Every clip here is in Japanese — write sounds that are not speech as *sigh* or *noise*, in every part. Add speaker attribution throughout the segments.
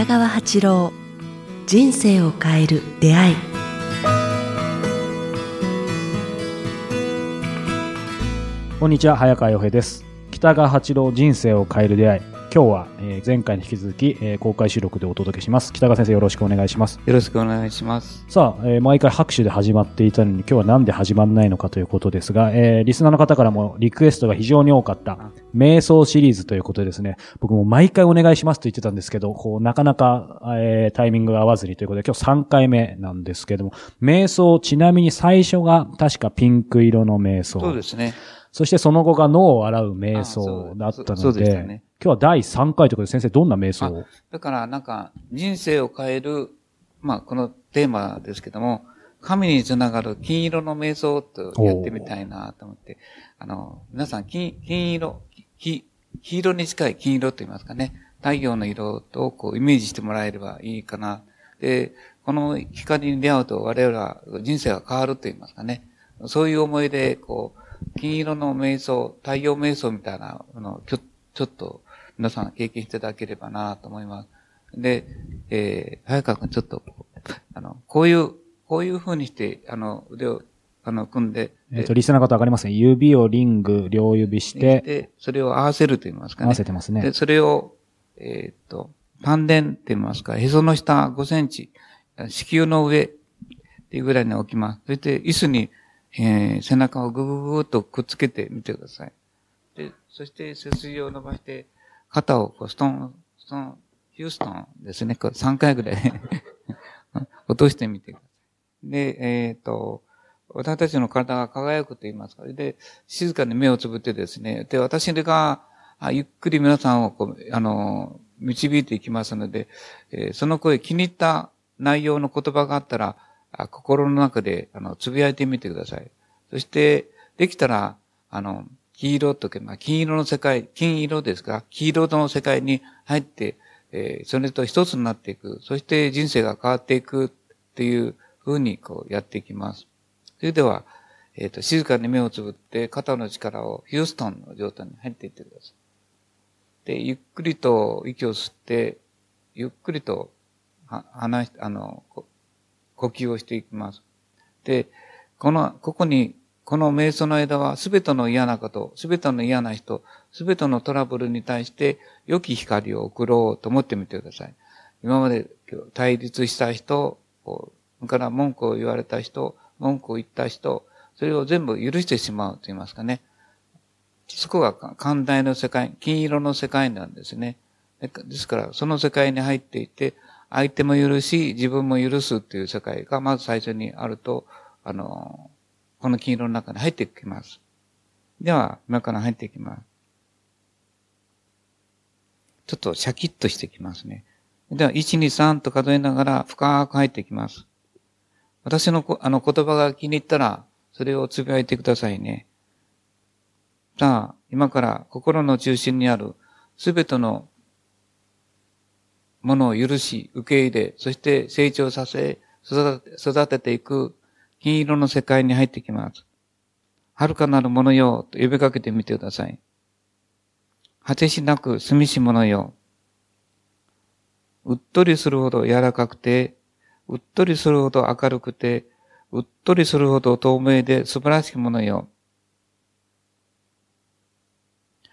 Speaker 1: 北川八郎人生を変える出会い。
Speaker 2: こんにちは早川洋平です。北川八郎人生を変える出会い。今日は、えー前回に引き続き、えー公開収録でお届けします北川先生よろしくお願いします
Speaker 3: よろしくお願いします。
Speaker 2: さあ、えー毎回拍手で始まっていたのに今日はなんで始まらないのかということですが、えーリスナーの方からもリクエストが非常に多かった瞑想シリーズということでですね、僕も毎回お願いしますと言ってたんですけど、こうなかなか、えータイミングが合わずにということで今日3回目なんですけども、瞑想ちなみに最初が確かピンク色の瞑想。
Speaker 3: そうですね。
Speaker 2: そしてその後が脳を洗う瞑想だったので、
Speaker 3: でね
Speaker 2: 今日は第3回ということで先生どんな瞑想を？
Speaker 3: だからなんか人生を変える、まあこのテーマですけども、神につながる金色の瞑想とやってみたいなと思って、あの、皆さん金、金色、黄黄色に近い金色と言いますかね。太陽の色とこうイメージしてもらえればいいかな。で、この光に出会うと我々は人生が変わると言いますかね。そういう思いで、こう、金色の瞑想、太陽瞑想みたいな、あの、ちょちょっと皆さん経験していただければなと思います。で、えー、早川君ちょっと、あの、こういう、こういう風にして、あの、腕を、あの、組んで、
Speaker 2: えっ、と、リスナーの方わかりますね。指をリング、両指し
Speaker 3: で、
Speaker 2: て、
Speaker 3: でそれを合わせると言いますかね。
Speaker 2: 合わせてますね
Speaker 3: で、。それを、えーっと、丹田って言いますか、へその下5センチ、子宮の上っていうぐらいに置きます。そして、椅子に、えー背中をぐぐぐぐっとくっつけてみてください。で、そして背筋を伸ばして、肩をこうストン、ストン、ヒューストンですね。こう3回ぐらい *laughs* 落としてみてください。で、えーっと、私たちの体が輝くと言いますか。で、静かに目をつぶってですね。で、私が、ゆっくり皆さんをこう、あの、導いていきますので、えーその声、気に入った内容の言葉があったら、あ心の中で、あの、つぶやいてみてください。そして、できたら、あの、黄色とか、まあ、金色の世界、金色ですか？黄色の世界に入って、えーそれと一つになっていく。そして人生が変わっていくっていうふうに、こう、やっていきます。それでは、えっ、と、静かに目をつぶって、肩の力をヒューストンの状態に入っていってください。で、ゆっくりと息を吸って、ゆっくりと、は、話、あの、呼吸をしていきます。で、この、ここに、この瞑想の間は、すべての嫌なこと、すべての嫌な人、すべてのトラブルに対して、良き光を送ろうと思ってみてください。今まで対立した人、それから文句を言われた人、文句を言った人、それを全部許してしまうと言いますかね。そこが寛大の世界、金色の世界なんですね。ですから、その世界に入っていて、相手も許し、自分も許すっていう世界がまず最初にあると、あの、この金色の中に入ってきます。では、今から入っていきます。ちょっとシャキッとしてきますね。では、1、2、3と数えながら深く入っていきます。私のこあの言葉が気に入ったら、それをつぶやいてくださいね。さあ、今から心の中心にあるすべてのものを許し、受け入れ、そして成長させ、育て育てていく金色の世界に入ってきます。遥かなるものよ、と呼びかけてみてください。果てしなく住みしものよ。うっとりするほど柔らかくて、うっとりするほど明るくて、うっとりするほど透明で素晴らしきものよ。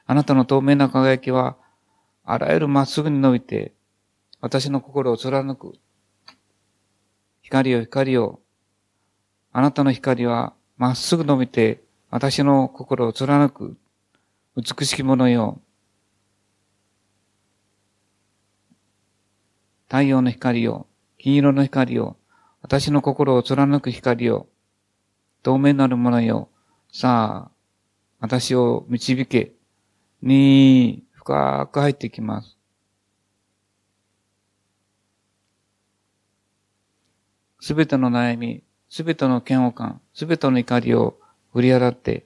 Speaker 3: あなたの透明な輝きは、あらゆるまっすぐに伸びて、私の心を貫く。光よ光よ。あなたの光はまっすぐ伸びて、私の心を貫く。美しきものよ。太陽の光よ。金色の光よ。私の心を貫く光よ。透明なるものよ。さあ、私を導け。に、深く入ってきます。すべての悩み、すべての嫌悪感、すべての怒りを振り払って、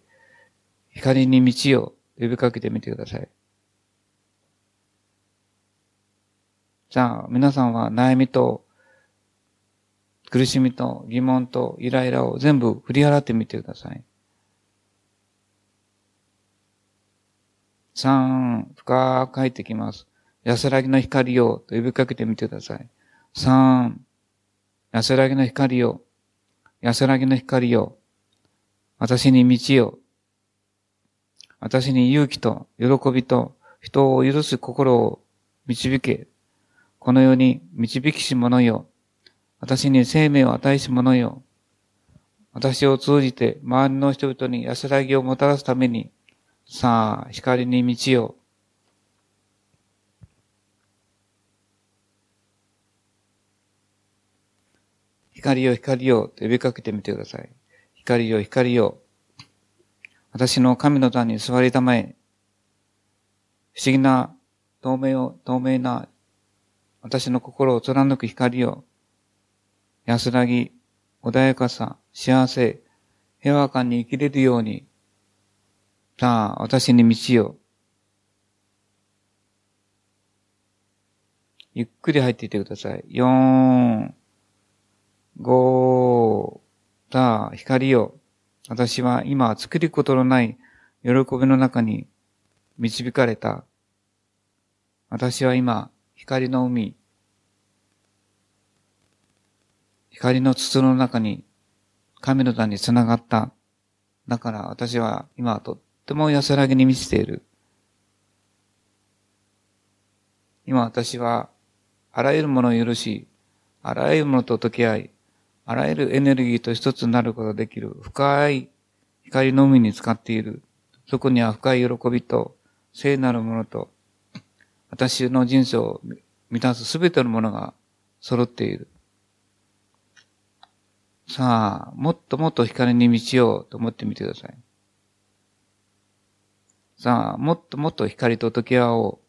Speaker 3: 光に道を呼びかけてみてください。さあ、皆さんは悩みと、苦しみと疑問とイライラを全部振り払ってみてください。三、深く入ってきます。安らぎの光よと呼びかけてみてください。三、安らぎの光よ。安らぎの光よ。私に道よ。私に勇気と喜びと人を許す心を導け。この世に導きし者よ。私に生命を与えし者よ。私を通じて周りの人々に安らぎをもたらすために、さあ、光に道よ。光よ、光よ、と呼びかけてみてください。光よ、光よ。私の神の座に座りたまえ。不思議な、透明を、透明な、私の心を貫く光よ。安らぎ、穏やかさ、幸せ、平和感に生きれるように。さあ、私に道よ。ゆっくり入っていってください。四、五、さあ、光よ。私は今作ることのない喜びの中に導かれた。私は今、光の海、光の筒の中に神の座につながった。だから私は今とっても安らぎに満ちている。今私はあらゆるものを許し、あらゆるものと溶け合い、あらゆるエネルギーと一つになることができる深い光の海に使っている。そこには深い喜びと聖なるものと、私の人生を満たすすべてのものが揃っている。さあ、もっともっと光に満ちようと思ってみてください。さあ、もっともっと光と溶け合おう。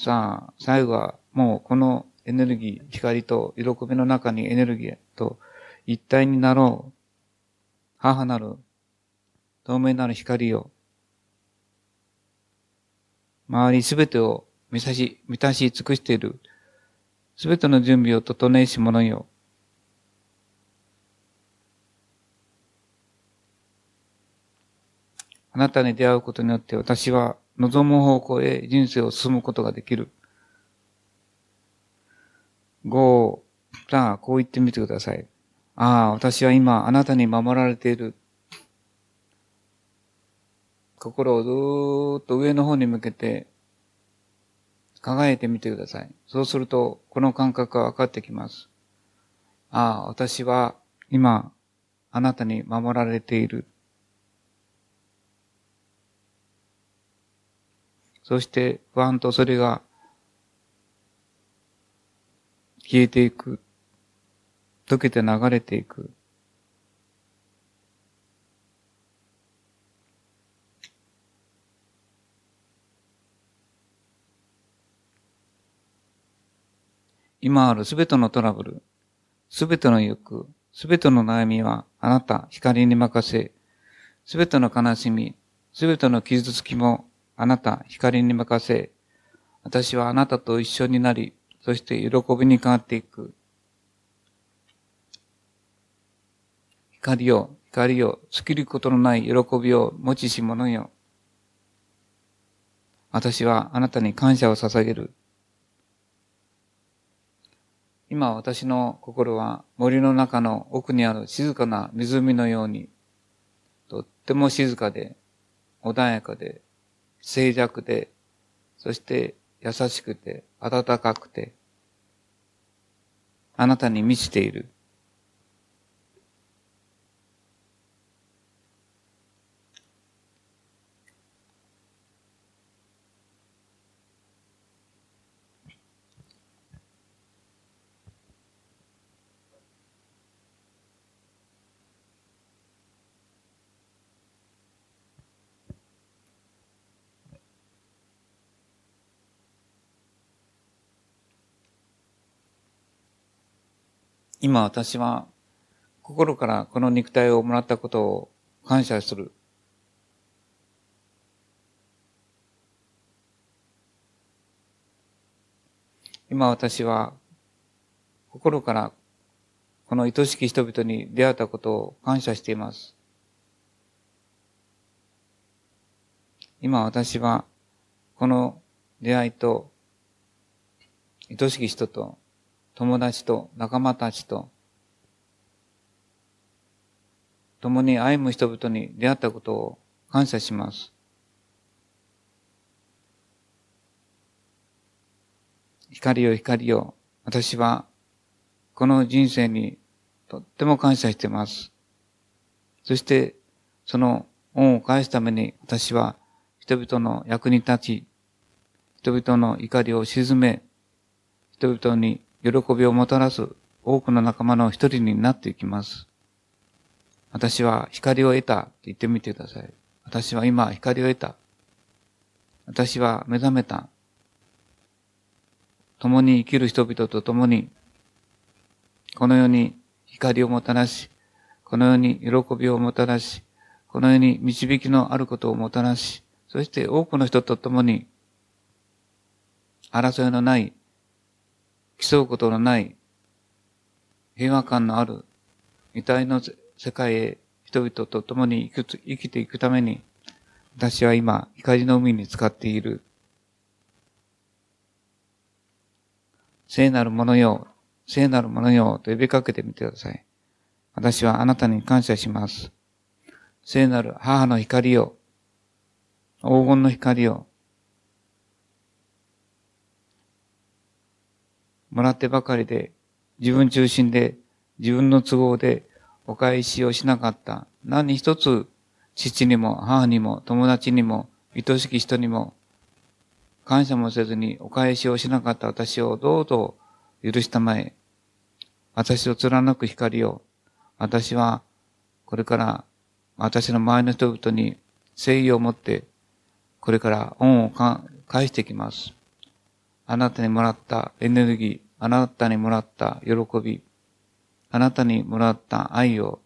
Speaker 3: さあ、最後はもうこのエネルギー、光と喜びの中にエネルギーと一体になろう。母なる、透明なる光を、周りすべてを満たし、満たし尽くしている、すべての準備を整えし者よ。あなたに出会うことによって私は望む方向へ人生を進むことができる。5、さあ、こう言ってみてください。ああ、私は今あなたに守られている。心をずーっと上の方に向けて輝いてみてください。そうすると、この感覚が分かってきます。ああ、私は今あなたに守られている。そして不安とそれが消えていく。溶けて流れていく。今あるすべてのトラブル、すべての欲、すべての悩みはあなた、光に任せ、すべての悲しみ、すべての傷つきもあなた、光に任せ、私はあなたと一緒になり、そして喜びに変わっていく。光を、光を、尽きることのない喜びを持ちし者よ。私はあなたに感謝を捧げる。今私の心は森の中の奥にある静かな湖のように、とっても静かで、穏やかで、静寂で、そして優しくて、暖かくて、あなたに満ちている。今私は心からこの肉体をもらったことを感謝する。今私は心からこの愛しき人々に出会ったことを感謝しています。今私は、この出会いと、愛しき人と、友達と、仲間たちと、共に歩む人々に出会ったことを感謝します。光よ光よ、私はこの人生にとっても感謝しています。そしてその恩を返すために私は人々の役に立ち、人々の怒りを鎮め、人々に喜びをもたらす多くの仲間の一人になっていきます。私は光を得たって言ってみてください。私は今光を得た。私は目覚めた。共に生きる人々と共に、この世に光をもたらし、この世に喜びをもたらし、この世に導きのあることをもたらし、そして多くの人と共に、争いのない、競うことのない、平和感のある、遺体の世界へ人々と共に生き生きていくために、私は今、光の海に使っている。聖なるものよ、聖なるものよ、と呼びかけてみてください。私はあなたに感謝します。聖なる母の光よ、黄金の光よ、もらってばかりで、自分中心で、自分の都合で、お返しをしなかった。何一つ、父にも母にも友達にも愛しき人にも感謝もせずにお返しをしなかった私をどうぞ許したまえ。私を貫く光を、私はこれから私の周りの人々に誠意を持って、これから恩を返していきます。あなたにもらったエネルギー、あなたにもらった喜び、あなたにもらった愛を、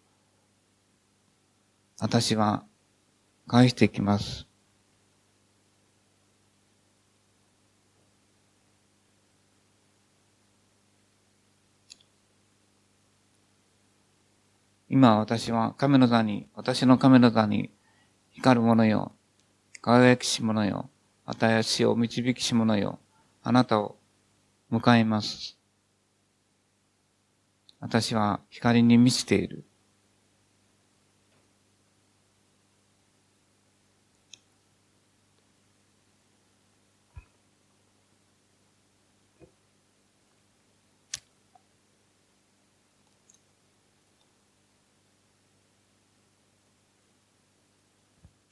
Speaker 3: 私は返していきます。今私は亀の座に、私の亀の座に光るものよ、輝きし者よ、与えしを導きし者よ、あなたを迎えます。私は光に満ちている。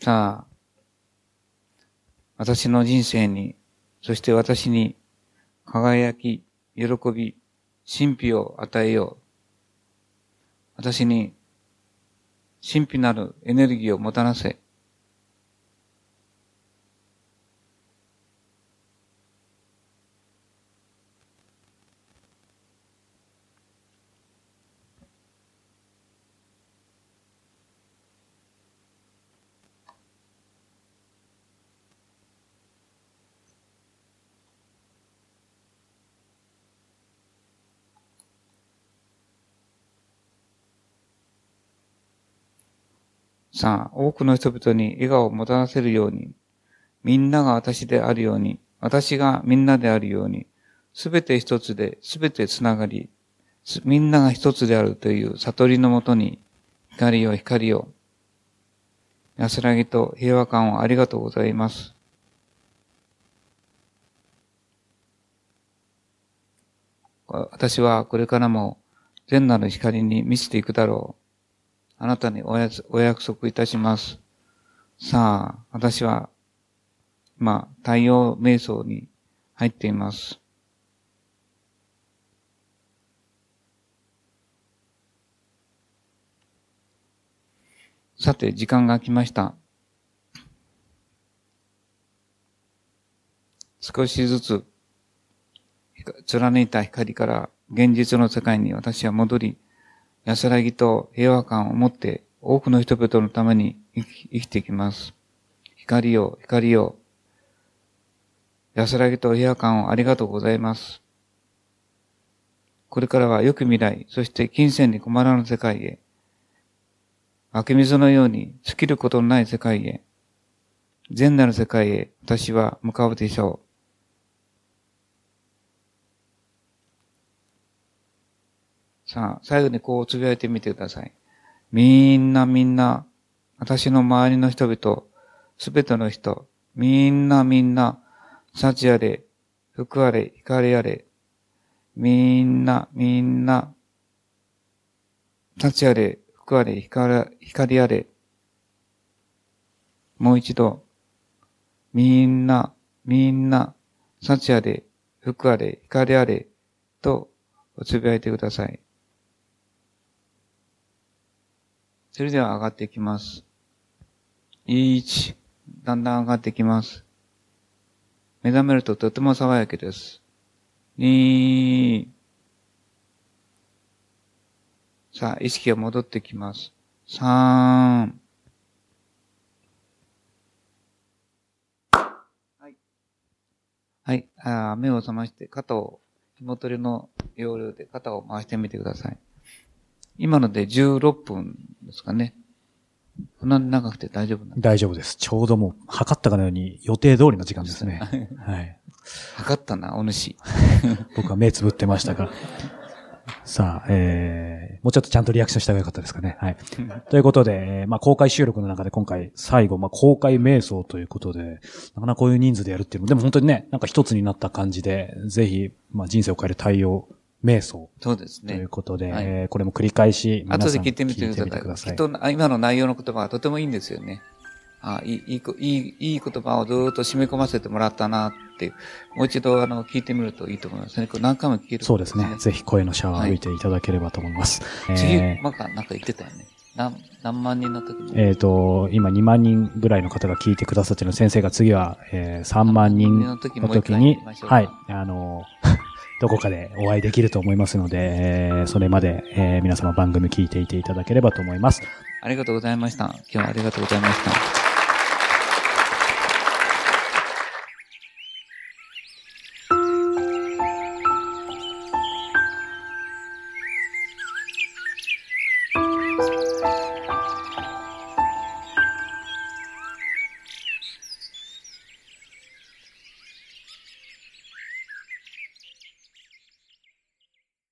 Speaker 3: さあ、私の人生に、そして私に輝き、喜び、神秘を与えよう。私に神秘なるエネルギーをもたらせ。さあ、多くの人々に笑顔をもたらせるように、みんなが私であるように、私がみんなであるように、すべて一つで、すべてつながり、みんなが一つであるという悟りのもとに、光よ光よ、安らぎと平和感をありがとうございます。私はこれからも善なる光に満ちていくだろう。あなたにおやつお約束いたします。さあ、私は、今、太陽瞑想に入っています。さて、時間が来ました。少しずつ、貫いた光から現実の世界に私は戻り、安らぎと平和感を持って多くの人々のために生き生きていきます。光よ、光よ。安らぎと平和感をありがとうございます。これからは良く未来、そして金銭に困らぬ世界へ。湧き水のように尽きることのない世界へ。善なる世界へ私は向かうでしょう。さあ、最後にこうつぶやいてみてください。みんなみんな、私の周りの人々、すべての人、みんなみんな、幸あれ、福あれ、光あれ、みんなみんな、幸あれ、福あれ、光光あれ。もう一度、みんな、みんな、幸あれ、福あれ、光あれ、と、おつぶやいてください。それでは上がっていきます。1、だんだん上がってきます。目覚めるととても爽やかです。2、さあ、意識が戻ってきます。3、はい。はい。あー目を覚まして、肩を、紐取りの要領で肩を回してみてください。今ので16分ですかね。そんなに長くて大丈夫なんで
Speaker 2: 大丈夫です。ちょうどもう、測ったかのように予定通りの時間ですね。はい。
Speaker 3: 測ったな、お主。*laughs*
Speaker 2: 僕は目つぶってましたから。さあ、えー、もうちょっとちゃんとリアクションした方がよかったですかね。はい。ということで、えーまあ、公開収録の中で今回最後、まあ、公開瞑想ということで、なかなかこういう人数でやるっていうのも、でも本当にね、なんか一つになった感じで、ぜひ、まあ、人生を変える対応、瞑想
Speaker 3: そうですね
Speaker 2: という。ことで、
Speaker 3: はい
Speaker 2: えーこれも繰り返し、皆さん
Speaker 3: 後で聞いてみてください。きっとあ今の内容の言葉はとてもいいんですよね。あいいいいこ、いい、いい言葉をずーっと締め込ませてもらったなっていう。もう一度、あの、聞いてみるといいと思いますね。これ何回も聞ける、
Speaker 2: そうですね。ぜひ声のシャワーを浴びていただければと思います。
Speaker 3: 次、
Speaker 2: えー
Speaker 3: なんか、なんか言ってたよね。何、何万人の時に？
Speaker 2: えっ、と、今2万人ぐらいの方が聞いてくださってる先生が次は、えー3万人の時
Speaker 3: に
Speaker 2: はい、あの、どこかでお会いできると思いますので、えーそれまで、えー皆様番組聞いていていただければと思います。
Speaker 3: ありがとうございました。今日はありがとうございました。